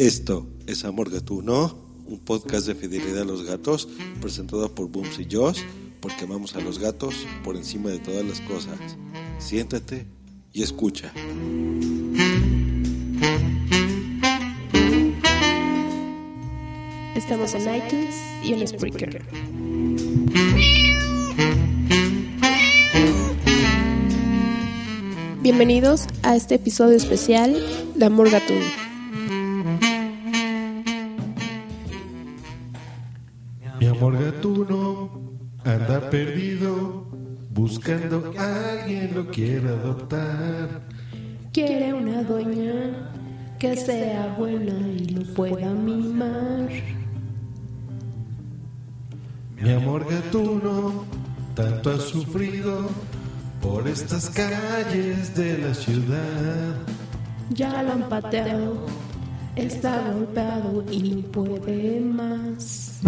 Esto es Amor Gatuno, un podcast de fidelidad a los gatos, presentado por Booms y Joss, porque amamos a los gatos por encima de todas las cosas. Siéntate y escucha. Estamos en iTunes y en Spreaker. Bienvenidos a este episodio especial de Amor Gatuno. Gatuno anda perdido, buscando a alguien lo quiera adoptar. Quiere una dueña que sea buena y lo pueda mimar. Mi amor gatuno tanto ha sufrido por estas calles de la ciudad. Ya lo han pateado, está golpeado y no puede más.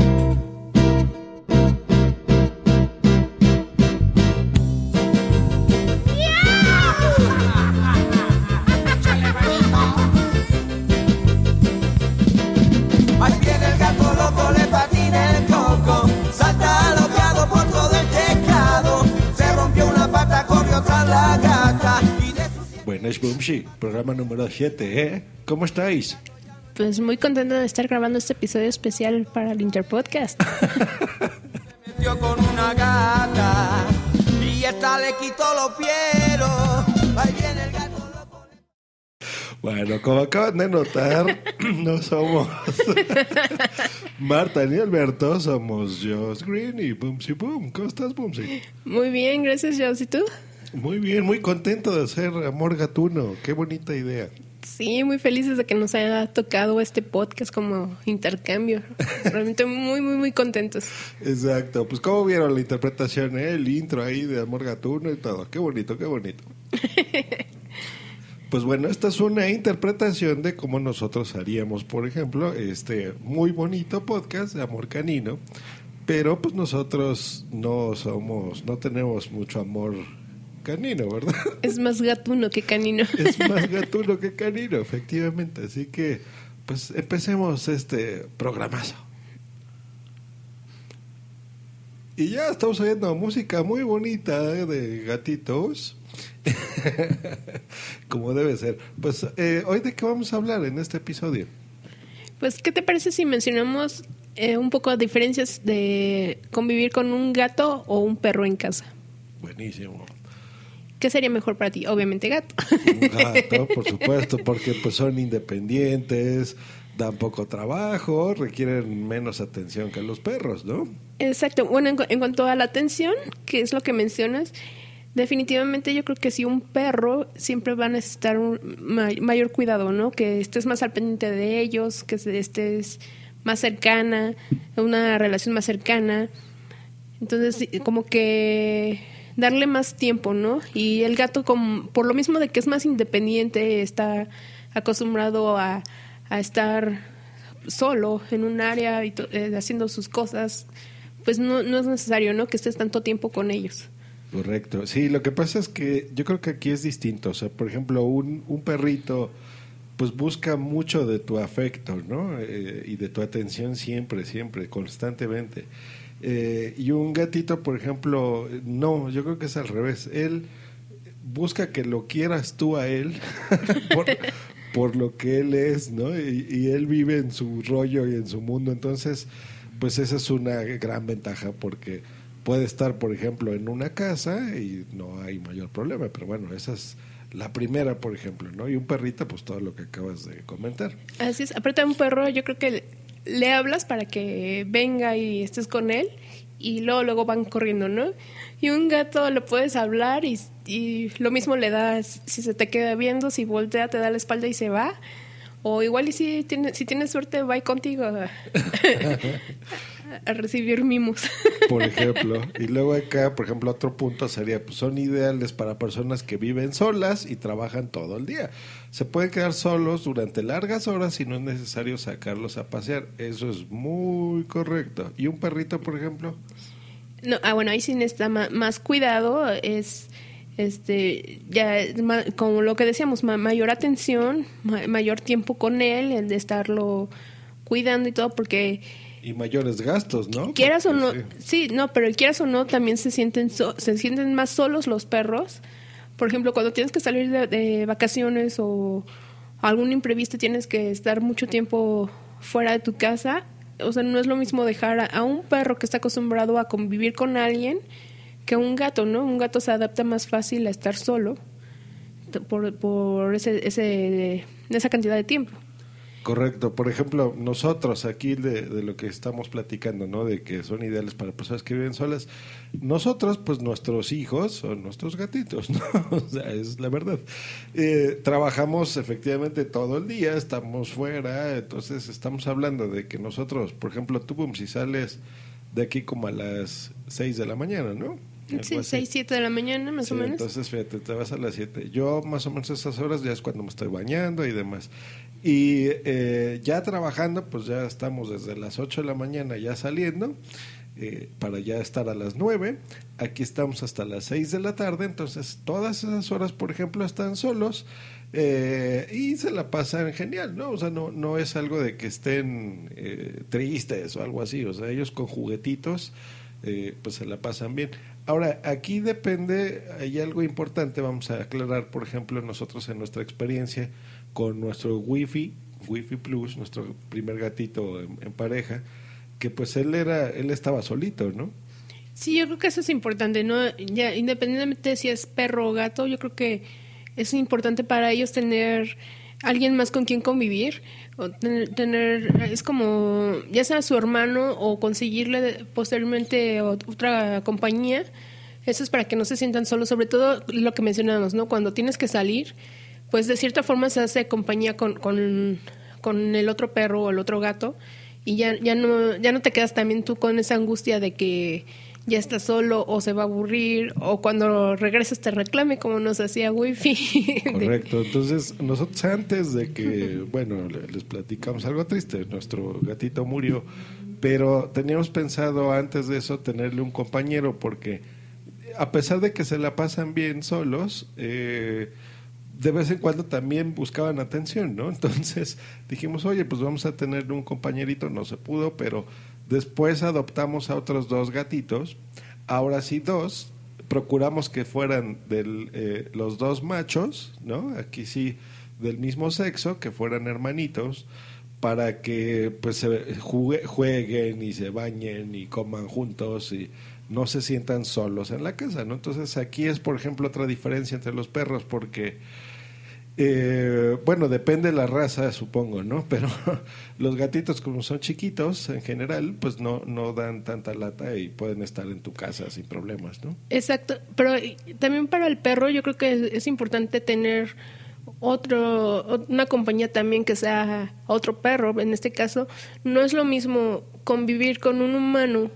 Boomsy, programa número 7, ¿eh? ¿Cómo estáis? Pues muy contento de estar grabando este episodio especial para el Interpodcast. metió con una gata y esta le quitó los. Ahí viene el gato. Bueno, como acaban de notar, no somos Marta ni Alberto, somos Joss Green y Boomsy Boom. ¿Cómo estás, Boomsy? Muy bien, gracias, Joss. ¿Y tú? Muy bien, muy contento de hacer Amor Gatuno. Qué bonita idea. Sí, muy felices de que nos haya tocado este podcast como intercambio. Realmente muy, muy, muy contentos. Exacto, pues ¿cómo vieron la interpretación, eh? el intro ahí de Amor Gatuno y todo? Qué bonito, qué bonito. Pues bueno, esta es una interpretación de cómo nosotros haríamos, por ejemplo, este muy bonito podcast de Amor Canino, pero pues nosotros no somos, no tenemos mucho amor canino, ¿verdad? Es más gatuno que canino. Es más gatuno que canino, efectivamente. Así que, pues empecemos este programazo. Y ya estamos oyendo música muy bonita ¿eh? de gatitos. Como debe ser. Pues, eh, ¿hoy de qué vamos a hablar en este episodio? Pues, ¿qué te parece si mencionamos eh, un poco diferencias de convivir con un gato o un perro en casa? Buenísimo. ¿Qué sería mejor para ti? Obviamente gato. Por supuesto, porque pues son independientes, dan poco trabajo, requieren menos atención que los perros, ¿no? Exacto. Bueno, en, en cuanto a la atención, que es lo que mencionas, definitivamente yo creo que si un perro siempre va a necesitar un mayor cuidado, ¿no? Que estés más al pendiente de ellos, que estés más cercana, una relación más cercana. Entonces, como que darle más tiempo, ¿no? Y el gato, por lo mismo de que es más independiente, está acostumbrado a, estar solo en un área y eh, haciendo sus cosas, pues no, no es necesario, ¿no? Que estés tanto tiempo con ellos. Correcto. Sí, lo que pasa es que yo creo que aquí es distinto. O sea, por ejemplo, un, un perrito pues busca mucho de tu afecto, ¿no? Eh, y de tu atención siempre, siempre, constantemente. Eh, y un gatito, por ejemplo, no, yo creo que es al revés. Él busca que lo quieras tú a él por, por lo que él es, ¿no? Y, y él vive en su rollo y en su mundo. Entonces, pues esa es una gran ventaja porque puede estar, por ejemplo, en una casa y no hay mayor problema. Pero bueno, esa es la primera, por ejemplo, ¿no? Y un perrito, pues todo lo que acabas de comentar. Así es, aparte un perro, yo creo que le, hablas para que venga y estés con él y luego luego van corriendo, ¿no? Y un gato le puedes hablar y, y lo mismo le das, si se te queda viendo, si voltea te da la espalda y se va. O igual y si tiene, si tienes suerte va contigo a, a recibir mimos. por ejemplo. Y luego acá, por ejemplo, otro punto sería, pues son ideales para personas que viven solas y trabajan todo el día. Se pueden quedar solos durante largas horas y no es necesario sacarlos a pasear. Eso es muy correcto. ¿Y un perrito, por ejemplo? No, ah, bueno, ahí sí necesita más cuidado, es este ya como lo que decíamos, ma- mayor atención, ma- mayor tiempo con él, el de estarlo cuidando y todo, porque Y mayores gastos, ¿no? quieras o no, sí. sí, no, pero quieras o no, también se sienten so- se sienten más solos los perros. Por ejemplo, cuando tienes que salir de, de vacaciones o algún imprevisto, tienes que estar mucho tiempo fuera de tu casa. O sea, no es lo mismo dejar a, a un perro que está acostumbrado a convivir con alguien que un gato, ¿no? Un gato se adapta más fácil a estar solo por, por ese, ese, esa cantidad de tiempo. Correcto. Por ejemplo, nosotros aquí de, lo que estamos platicando, ¿no? De que son ideales para personas que viven solas. Nosotros, pues nuestros hijos son nuestros gatitos, ¿no? O sea, es la verdad. Eh, trabajamos efectivamente todo el día, estamos fuera, entonces estamos hablando de que nosotros, por ejemplo, tú, si sales de aquí como a las 6 de la mañana, ¿no? Sí, así. 6, 7 de la mañana, más Sí, o menos. Entonces, fíjate, te vas a las 7. Yo más o menos a esas horas ya es cuando me estoy bañando y demás. Y eh, ya trabajando, pues ya estamos desde las 8 de la mañana ya saliendo eh, para ya estar a las 9. Aquí estamos hasta las 6 de la tarde, entonces todas esas horas, por ejemplo, están solos eh, y se la pasan genial, ¿no? O sea, no, no es algo de que estén eh, tristes o algo así, o sea, ellos con juguetitos eh, pues se la pasan bien. Ahora, aquí depende, hay algo importante, vamos a aclarar, por ejemplo, nosotros en nuestra experiencia con nuestro Wi-Fi, Wi-Fi Plus, nuestro primer gatito en, en pareja, que pues él era, él estaba solito, ¿no? Sí, yo creo que eso es importante, ¿no? Ya, independientemente de si es perro o gato, yo creo que es importante para ellos tener alguien más con quien convivir, o tener, tener- es como, ya sea su hermano o conseguirle posteriormente ot- otra compañía, eso es para que no se sientan solos, sobre todo lo que mencionamos, ¿no? Cuando tienes que salir, pues de cierta forma se hace compañía con, con, con el otro perro o el otro gato y ya, ya, no, ya no te quedas también tú con esa angustia de que ya está solo o se va a aburrir o cuando regresas te reclame como nos hacía Wifi. Correcto. Entonces, nosotros antes de que, bueno, le- les platicamos algo triste, nuestro gatito murió, pero teníamos pensado antes de eso tenerle un compañero porque a pesar de que se la pasan bien solos, eh, de vez en cuando también buscaban atención, ¿no? Entonces dijimos, oye, pues vamos a tener un compañerito, no se pudo, pero después adoptamos a otros dos gatitos, ahora sí dos, procuramos que fueran eh, los dos machos, ¿no? Aquí sí, del mismo sexo, que fueran hermanitos, para que pues se jueguen y se bañen y coman juntos y no se sientan solos en la casa, ¿no? Entonces aquí es, por ejemplo, otra diferencia entre los perros, porque eh, bueno, depende de la raza, supongo, ¿no? Pero los gatitos, como son chiquitos en general, pues no, no dan tanta lata y pueden estar en tu casa sin problemas, ¿no? Exacto, pero también para el perro yo creo que es, es importante tener otro ot- una compañía también que sea otro perro. En este caso, no es lo mismo convivir con un humano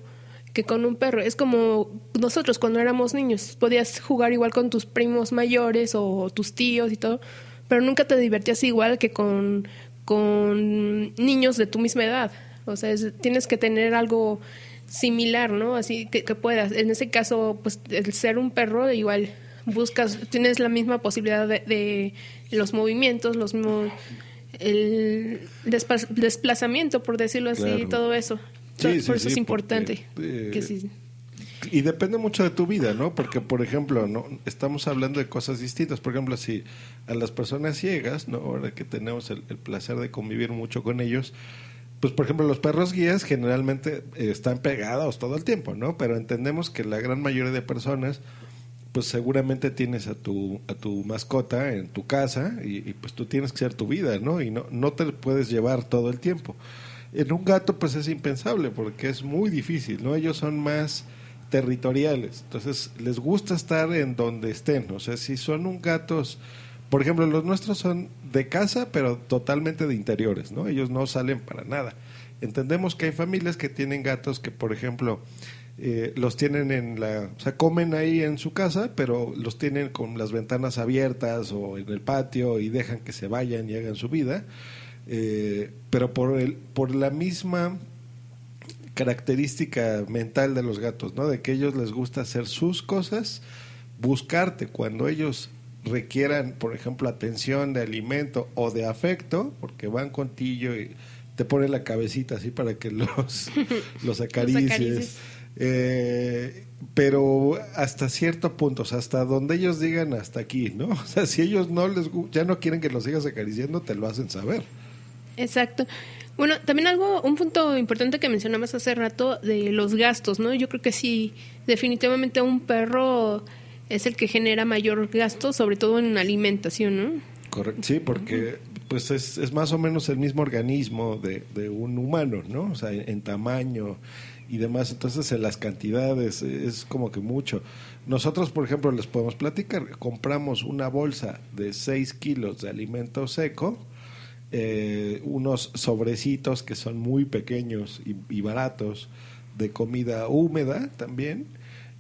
que con un perro. Es como nosotros cuando éramos niños, podías jugar igual con tus primos mayores o tus tíos y todo, pero nunca te divertías igual que con, con niños de tu misma edad. O sea, es- tienes que tener algo similar, ¿no? Así que, que puedas. En ese caso, pues el ser un perro igual buscas, tienes la misma posibilidad de, de los movimientos, los mismos- el desplazamiento, por decirlo así, Claro. todo eso. Sí, sí, Por eso sí, es importante. porque, eh, que. Y depende mucho de tu vida, ¿no? Porque, por ejemplo, no estamos hablando de cosas distintas. Por ejemplo, si a las personas ciegas, ¿no? Ahora que tenemos el, el placer de convivir mucho con ellos, pues, por ejemplo, los perros guías generalmente están pegados todo el tiempo, ¿no? Pero entendemos que la gran mayoría de personas, pues seguramente tienes a tu, a tu mascota en tu casa y, y, pues tú tienes que ser tu vida, ¿no? Y no, no te puedes llevar todo el tiempo. En un gato, pues es impensable porque es muy difícil, ¿no? Ellos son más territoriales. Entonces, les gusta estar en donde estén. O sea, si son un gatos, por ejemplo, los nuestros son de casa, pero totalmente de interiores, ¿no? Ellos no salen para nada. Entendemos que hay familias que tienen gatos que, por ejemplo, eh, los tienen en la, o sea, comen ahí en su casa, pero los tienen con las ventanas abiertas o en el patio y dejan que se vayan y hagan su vida. Eh, pero por el, por la misma característica mental de los gatos, ¿no? De que ellos les gusta hacer sus cosas, buscarte cuando ellos requieran, por ejemplo, atención de alimento o de afecto, porque van contigo y te ponen la cabecita así para que los, los acaricies. acaricies. Eh, pero hasta cierto punto, o sea, hasta donde ellos digan hasta aquí, ¿no? O sea, si ellos no les ya no quieren que los sigas acariciando, te lo hacen saber. Exacto. Bueno, también algo, un punto importante que mencionabas hace rato de los gastos, ¿no? Yo creo que sí, definitivamente un perro es el que genera mayor gasto, sobre todo en alimentación, ¿no? Correcto. Sí, porque pues es, es más o menos el mismo organismo de, de un humano, ¿no? O sea, en, tamaño y demás. Entonces, en las cantidades es como que mucho. Nosotros, por ejemplo, les podemos platicar. Compramos una bolsa de 6 kilos de alimento seco, eh, unos sobrecitos que son muy pequeños y, y baratos de comida húmeda también.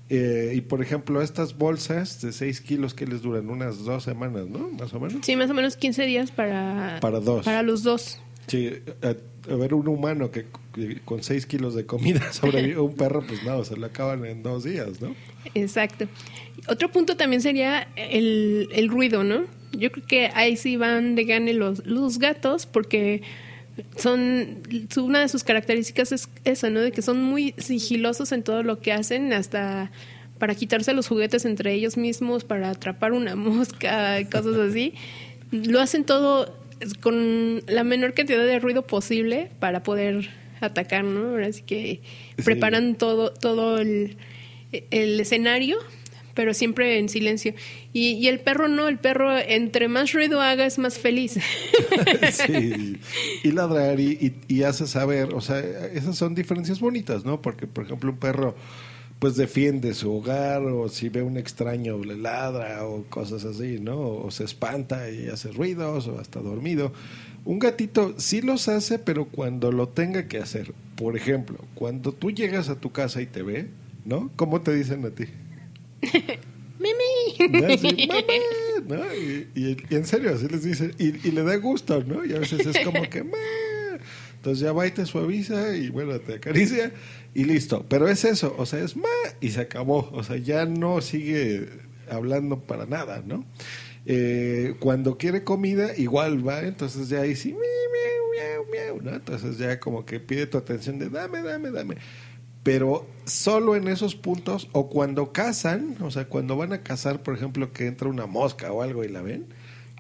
Eh, y por ejemplo, estas bolsas de 6 kilos que les duran unas dos semanas, ¿no? Más o menos. Sí, más o menos 15 días para... Para dos. Para los dos. Sí, a, a ver, un humano que, que con 6 kilos de comida sobrevive, un perro, pues no, se lo acaban en dos días, ¿no? Exacto. Otro punto también sería el, el ruido, ¿no? Yo creo que ahí sí van de gane los, los gatos porque son su- una de sus características es esa, ¿no? De que son muy sigilosos en todo lo que hacen, hasta para quitarse los juguetes entre ellos mismos, para atrapar una mosca, cosas así. Lo hacen todo con la menor cantidad de ruido posible para poder atacar, ¿no? Ahora sí que Sí. preparan todo, todo el, el escenario, pero siempre en silencio. Y, y el perro no, el perro entre más ruido haga es más feliz. sí, y ladrar y, y, hace saber, o sea, esas son diferencias bonitas, ¿no? Porque, por ejemplo, un perro pues defiende su hogar o si ve un extraño le ladra o cosas así, ¿no? O se espanta y hace ruidos o hasta dormido. Un gatito sí los hace, pero cuando lo tenga que hacer. Por ejemplo, cuando tú llegas a tu casa y te ve, ¿no? ¿Cómo te dicen a ti? ¡Mimi! ¿no? "Mamá". Y, en serio, así les dice. Y, le da gusto, ¿no? Y a veces es como que, "Ma". Entonces ya va y te suaviza y bueno, te acaricia y listo. Pero es eso, o sea, es ma y se acabó. O sea, ya no sigue hablando para nada, ¿no? Eh, cuando quiere comida, igual va, entonces ya ahí sí, miau, miau, ¿no? Entonces ya como que pide tu atención de dame, dame, dame pero solo en esos puntos o cuando cazan, o sea, cuando van a cazar, por ejemplo, que entra una mosca o algo y la ven,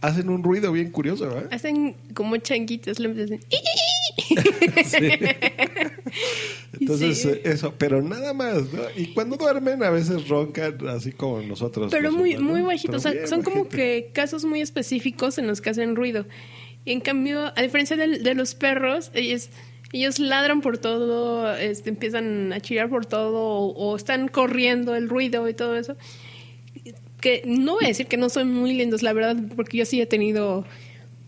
hacen un ruido bien curioso, ¿verdad? Hacen como changuitos, le hacen Entonces, Sí. eh, eso, pero nada más, ¿no? Y cuando duermen a veces roncan así como nosotros. Pero muy, humanos, muy bajitos. O sea, son como que casos muy específicos en los que hacen ruido. Y en cambio, a diferencia de, los perros, ellos, ellos ladran por todo, este, empiezan a chillar por todo, o, o están corriendo el ruido y todo eso. Que no voy a decir que no son muy lindos, la verdad, porque yo sí he tenido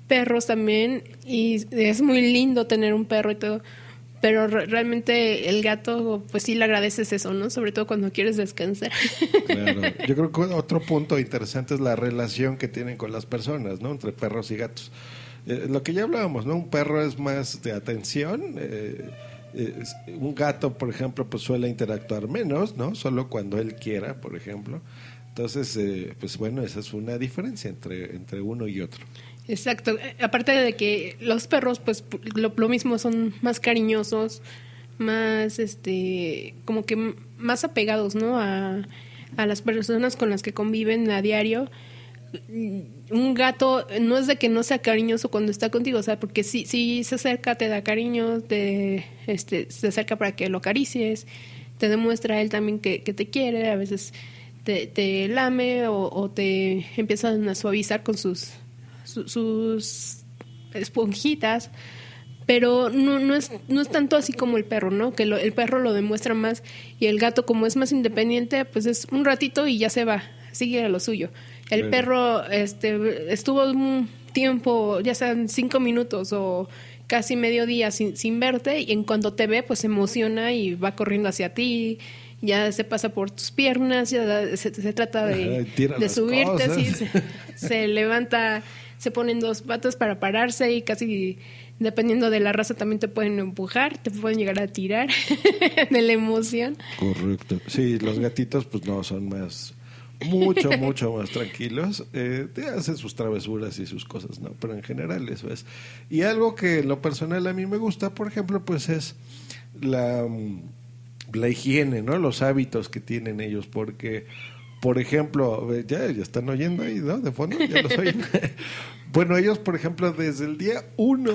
perros también y es muy lindo tener un perro y todo. Pero re- realmente el gato, pues sí le agradeces eso, ¿no? Sobre todo cuando quieres descansar. Claro. Yo creo que otro punto interesante es la relación que tienen con las personas, ¿no? Entre perros y gatos. Eh, lo que ya hablábamos, ¿no? Un perro es más de atención. eh, eh, un gato, por ejemplo, pues suele interactuar menos, ¿no? Solo cuando él quiera, por ejemplo. Entonces, pues bueno, esa es una diferencia entre, entre uno y otro. Exacto. Aparte de que los perros, pues lo, lo mismo, son más cariñosos, más, este, como que más apegados, ¿no? A, a las personas con las que conviven a diario. Un gato no es de que no sea cariñoso cuando está contigo, o sea, porque si, si se acerca, te da cariño, te, este, se acerca para que lo acaricies, te demuestra él también que, que te quiere, a veces te, lame o, te empiezan a suavizar con sus, su- sus esponjitas, pero no, no, es, no es tanto así como el perro, ¿no? Que lo- el perro lo demuestra más y el gato como es más independiente, pues es un ratito y ya se va, sigue a lo suyo. El perro este, estuvo un tiempo, ya sean cinco minutos o casi medio día sin, sin verte y en cuanto te ve pues se emociona y va corriendo hacia ti, ya se pasa por tus piernas, ya se, se trata de, de subirte, se, se levanta, se ponen dos patas para pararse y casi dependiendo de la raza también te pueden empujar, te pueden llegar a tirar de la emoción. Correcto. Sí, los gatitos pues no son más, mucho, mucho más tranquilos. Eh, te hacen sus travesuras y sus cosas, ¿no? Pero en general eso es. Y algo que en lo personal a mí me gusta, por ejemplo, pues es la, mm, la higiene, ¿no? Los hábitos que tienen ellos, porque, por ejemplo, eh, ya, ya están oyendo ahí, ¿no? De fondo, ya los oyen. bueno, ellos, por ejemplo, desde el día uno,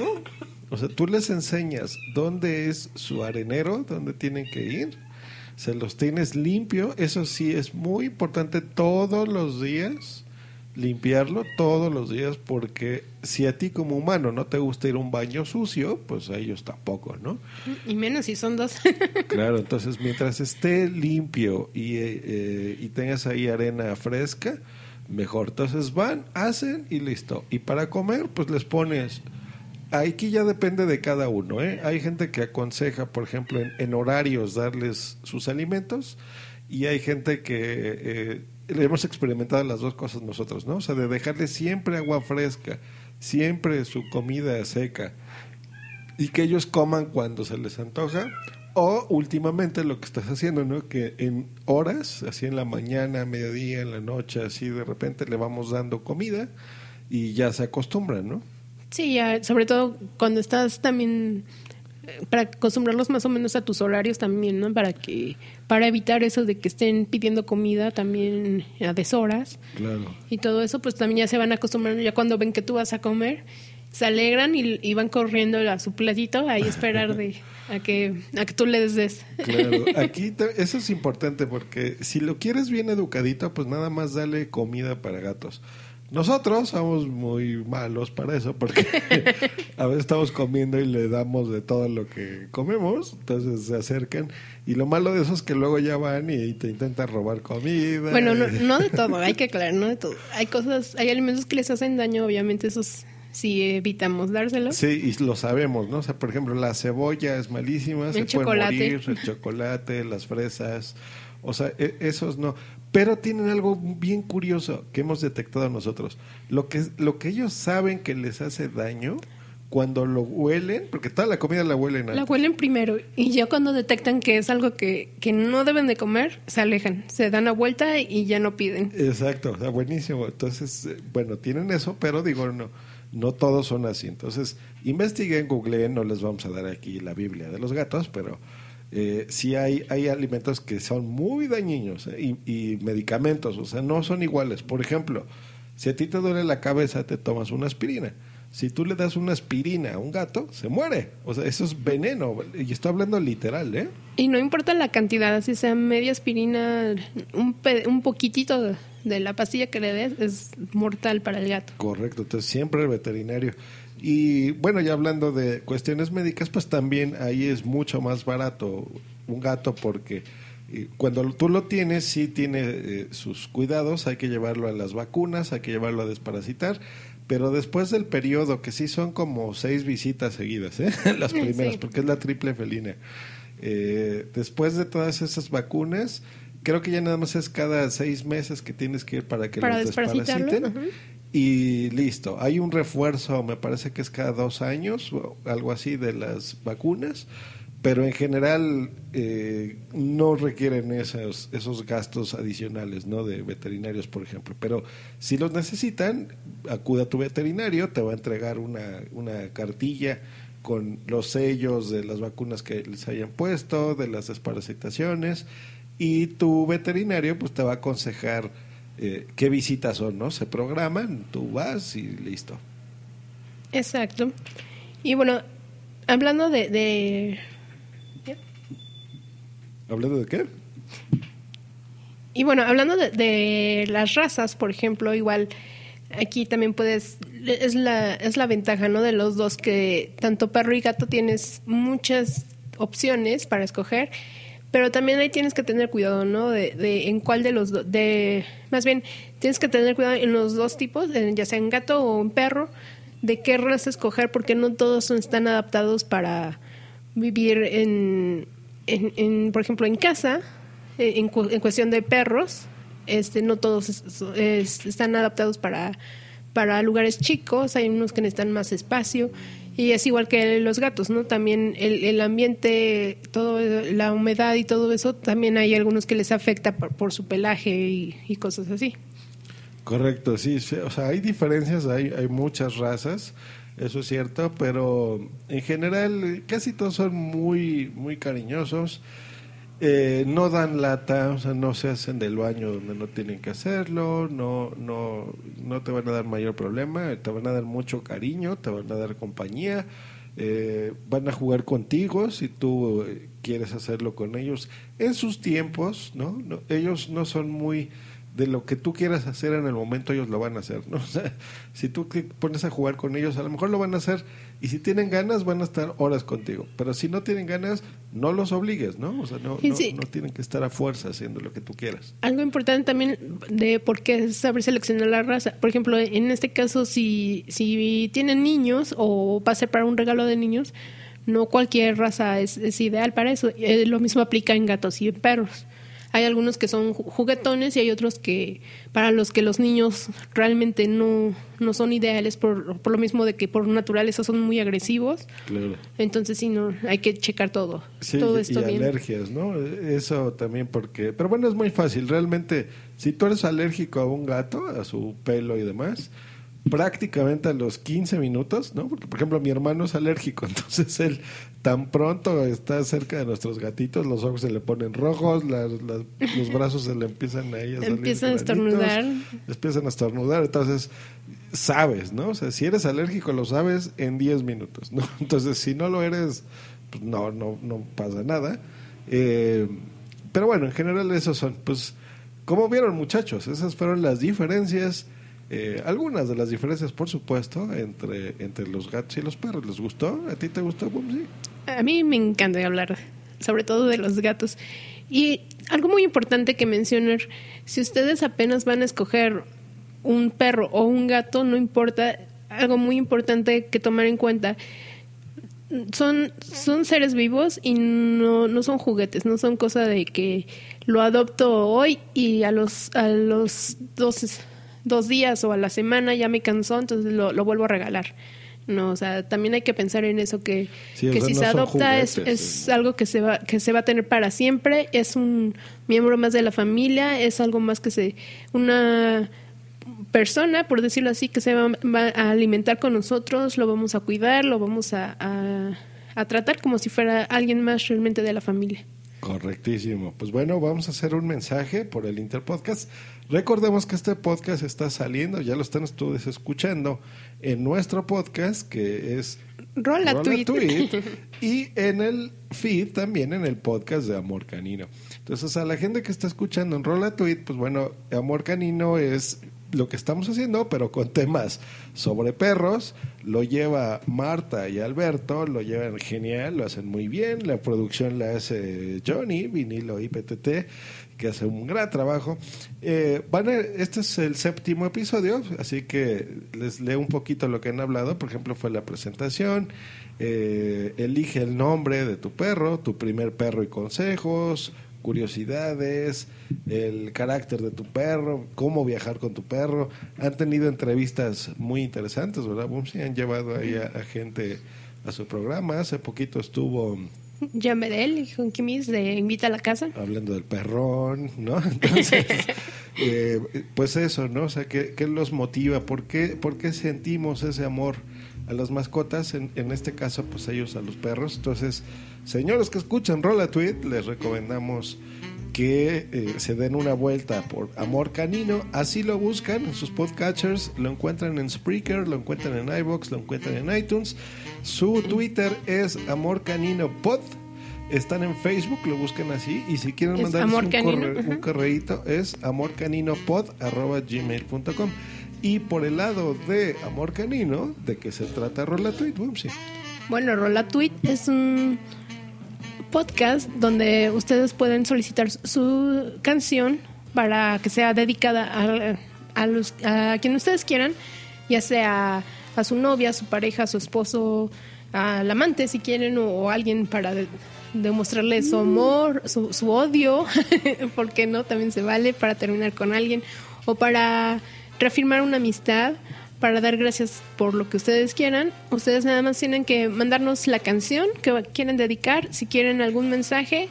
o sea, tú les enseñas dónde es su arenero, dónde tienen que ir, se los tienes limpio, eso sí es muy importante todos los días limpiarlo todos los días porque si a ti como humano no te gusta ir a un baño sucio, pues a ellos tampoco, ¿no? Y menos si son dos. Claro, entonces mientras esté limpio y, eh, eh, y tengas ahí arena fresca, mejor. Entonces van, hacen y listo. Y para comer, pues les pones... Aquí ya depende de cada uno. ¿eh? Hay gente que aconseja, por ejemplo, en, horarios darles sus alimentos y hay gente que eh, hemos experimentado las dos cosas nosotros, ¿no? O sea, de dejarles siempre agua fresca, siempre su comida seca y que ellos coman cuando se les antoja. O últimamente lo que estás haciendo, ¿no? Que en horas, así en la mañana, mediodía, en la noche, así de repente le vamos dando comida y ya se acostumbran, ¿no? Sí, ya, sobre todo cuando estás también eh, para acostumbrarlos más o menos a tus horarios también, ¿no? Para que para evitar eso de que estén pidiendo comida también a deshoras Claro. y todo eso, pues también ya se van acostumbrando ya cuando ven que tú vas a comer, se alegran y, y van corriendo a su platito ahí a esperar de a que a que tú les des. Claro, aquí te- eso es importante porque si lo quieres bien educadito, pues nada más dale comida para gatos. Nosotros somos muy malos para eso porque a veces estamos comiendo y le damos de todo lo que comemos, entonces se acercan y lo malo de eso es que luego ya van y te intentan robar comida. Bueno, no, no de todo, hay que aclarar, no de todo. Hay cosas, hay alimentos que les hacen daño, obviamente esos sí evitamos dárselos. Sí, y lo sabemos, ¿no? O sea, por ejemplo, la cebolla es malísima, se El puede chocolate. morir, el chocolate, las fresas, o sea, e- esos no. Pero tienen algo bien curioso que hemos detectado nosotros. Lo que, lo que ellos saben que les hace daño, cuando lo huelen, porque toda la comida la huelen La antes. huelen primero y ya cuando detectan que es algo que, que no deben de comer, se alejan, se dan la vuelta y ya no piden. Exacto, sea, buenísimo. Entonces, eh, bueno, tienen eso, pero digo, no, no todos son así. Entonces, investiguen, googleen, no les vamos a dar aquí la Biblia de los gatos, pero eh, sí hay, hay alimentos que son muy dañinos eh, y, y medicamentos, o sea, no son iguales. Por ejemplo, si a ti te duele la cabeza, te tomas una aspirina. Si tú le das una aspirina a un gato, se muere. O sea, eso es veneno. Y estoy hablando literal, ¿eh? Y no importa la cantidad, así sea media aspirina, un, un poquitito de, de la pastilla que le des, es mortal para el gato. Correcto, entonces siempre el veterinario. Y bueno, ya hablando de cuestiones médicas, pues también ahí es mucho más barato un gato porque eh, cuando tú lo tienes, sí tiene eh, sus cuidados, hay que llevarlo a las vacunas, hay que llevarlo a desparasitar, pero después del periodo, que sí son como seis visitas seguidas, ¿eh? las primeras, Sí. porque es la triple felina. Eh, después de todas esas vacunas, creo que ya nada más es cada seis meses que tienes que ir para que Para los desparasiten. Y listo. Hay un refuerzo, me parece que es cada dos años, o algo así, de las vacunas. Pero en general eh, no requieren esos, esos gastos adicionales, ¿no? De veterinarios, por ejemplo. Pero si los necesitan, acude a tu veterinario, te va a entregar una, una cartilla con los sellos de las vacunas que les hayan puesto, de las desparasitaciones, y tu veterinario pues te va a aconsejar eh, qué visitas son, ¿no? Se programan, tú vas y listo. Exacto. Y bueno, hablando de... de... ¿Hablando de qué? Y bueno, hablando de, de, las razas, por ejemplo, igual aquí también puedes, es la, es la ventaja, ¿no? De los dos que tanto perro y gato tienes muchas opciones para escoger, pero también ahí tienes que tener cuidado, ¿no? De, en cuál de los dos, de, más bien, tienes que tener cuidado en los dos tipos, ya sea en gato o en perro, de qué raza escoger, porque no todos están adaptados para vivir en, en, por ejemplo, en casa eh, en, en, cuestión de perros, este, no todos es, están adaptados para, para lugares chicos, hay unos que necesitan más espacio y es igual que los gatos, ¿no? También el, el ambiente, todo la humedad y todo eso, también hay algunos que les afecta por, por su pelaje y, y, cosas así. Correcto, sí, sí, o sea, hay diferencias, hay, hay muchas razas, eso es cierto, pero en general casi todos son muy, muy cariñosos. Eh, no dan lata, o sea, no se hacen del baño donde no tienen que hacerlo, no, no, no te van a dar mayor problema, te van a dar mucho cariño, te van a dar compañía, eh, van a jugar contigo si tú quieres hacerlo con ellos en sus tiempos, ¿no? no ellos no son muy de lo que tú quieras hacer en el momento ellos lo van a hacer, ¿no? O sea, si tú pones a jugar con ellos, a lo mejor lo van a hacer y si tienen ganas van a estar horas contigo, pero si no tienen ganas, no los obligues, ¿no? O sea, no, no, sí. no tienen que estar a fuerza haciendo lo que tú quieras. Algo importante también de por qué saber seleccionar la raza. Por ejemplo, en este caso, si, si tienen niños o va a ser para un regalo de niños, no cualquier raza es, es ideal para eso. Eh, lo mismo aplica en gatos y en perros. Hay algunos que son juguetones y hay otros que para los que los niños realmente no, no son ideales por, por lo mismo de que por naturaleza son muy agresivos. Claro. Entonces sí, no, hay que checar todo. Sí, todo y, esto y bien. alergias, ¿no? Eso también porque... Pero bueno, es muy fácil. Realmente, si tú eres alérgico a un gato, a su pelo y demás, prácticamente a los 15 minutos, ¿no? Porque, por ejemplo, mi hermano es alérgico, entonces él tan pronto está cerca de nuestros gatitos, los ojos se le ponen rojos, las, las, los brazos se le empiezan a ella a Empiezan a estornudar. Empiezan a estornudar, entonces sabes, ¿no? O sea, si eres alérgico lo sabes en 10 minutos, ¿no? Entonces, si no lo eres, pues no, no, no pasa nada. Eh, pero bueno, en general esos son, pues, como vieron muchachos, esas fueron las diferencias. Eh, algunas de las diferencias, por supuesto, entre, entre los gatos y los perros. ¿Les gustó? ¿A ti te gustó, Bumsy? A mí me encanta hablar, sobre todo de los gatos. Y algo muy importante que mencionar, si ustedes apenas van a escoger un perro o un gato, no importa, algo muy importante que tomar en cuenta, son, son seres vivos y no, no son juguetes, no son cosa de que lo adopto hoy y a los, a los dos, dos días o a la semana ya me cansó, entonces lo, lo vuelvo a regalar. No, o sea, también hay que pensar en eso que, Sí, que si no se adopta es, es algo que se va que se va a tener para siempre, es un miembro más de la familia, es algo más que se una persona, por decirlo así, que se va, va a alimentar con nosotros, lo vamos a cuidar, lo vamos a, a, a tratar como si fuera alguien más realmente de la familia. Correctísimo. Pues bueno, vamos a hacer un mensaje por el Interpodcast. Recordemos que este podcast está saliendo, ya lo están ustedes escuchando en nuestro podcast, que es Rola, Rola tweet. Tweet, y en el feed también en el podcast de Amor Canino. Entonces, a la gente que está escuchando en Rola Tweet, pues bueno, Amor Canino es lo que estamos haciendo, pero con temas sobre perros. Lo lleva Marta y Alberto, lo llevan genial, lo hacen muy bien. La producción la hace Johnny, vinilo IPTT, que hace un gran trabajo. Eh, van este es el séptimo episodio, así que les leo un poquito lo que han hablado. Por ejemplo, fue la presentación. eh, elige el nombre de tu perro, tu primer perro y consejos, curiosidades, el carácter de tu perro, cómo viajar con tu perro. Han tenido entrevistas muy interesantes, ¿verdad? Bumsy? Han llevado ahí a, a gente a su programa. Hace poquito estuvo Ya Medel y con Kimis de Invita a la Casa. hablando del perrón, ¿no? Entonces, eh, pues eso, ¿no? O sea, ¿qué, qué los motiva? ¿Por qué, ¿Por qué sentimos ese amor a las mascotas, en, en este caso pues ellos a los perros. Entonces, señores que escuchan Rola Tweet, les recomendamos que eh, se den una vuelta por Amor Canino. Así lo buscan en sus podcatchers, lo encuentran en Spreaker, lo encuentran en iBox, lo encuentran en iTunes. Su Twitter es Amor Canino Pod. Están en Facebook, lo buscan así. Y si quieren mandar un, corre- un correíto, es amorcaninopod.gmail.com. Y por el lado de Amor Canino, ¿de qué se trata Rola Tweet? Bumsy? Bueno, Rola Tweet es un podcast donde ustedes pueden solicitar su canción para que sea dedicada a, a, los, a quien ustedes quieran, ya sea a su novia, a su pareja, a su esposo, al amante si quieren, o, o alguien para de- demostrarle su amor, su, su odio, porque no, también se vale para terminar con alguien, o para reafirmar una amistad para dar gracias por lo que ustedes quieran. Ustedes nada más tienen que mandarnos la canción que quieren dedicar, si quieren algún mensaje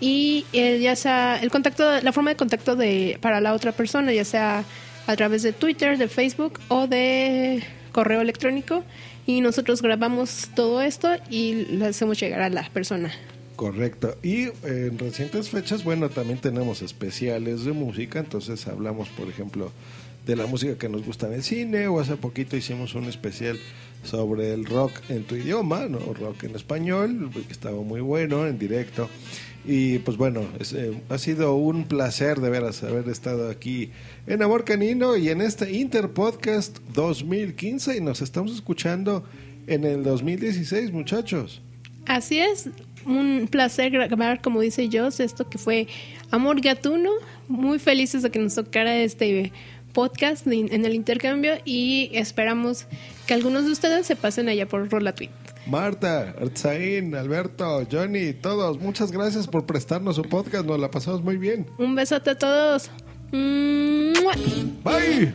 y eh, ya sea el contacto, la forma de contacto de para la otra persona, ya sea a través de Twitter, de Facebook o de correo electrónico y nosotros grabamos todo esto y lo hacemos llegar a la persona. Correcto. Y eh, en recientes fechas, bueno, también tenemos especiales de música, entonces hablamos, por ejemplo, de la música que nos gusta en el cine, o hace poquito hicimos un especial sobre el rock en tu idioma, ¿no? Rock en español, que estaba muy bueno en directo. Y pues bueno, eh, ha sido un placer de veras haber estado aquí en Amor Canino y en este Interpodcast 2015 y nos estamos escuchando en el 2016, muchachos. Así es, un placer grabar, como dice Joss, esto que fue Amor Gatuno. Muy felices de que nos tocara este podcast en el intercambio y esperamos que algunos de ustedes se pasen allá por Rola Tweet. Marta, Artzain, Alberto, Johnny, todos, muchas gracias por prestarnos su podcast, nos la pasamos muy bien. Un besote a todos. ¡Mua! Bye.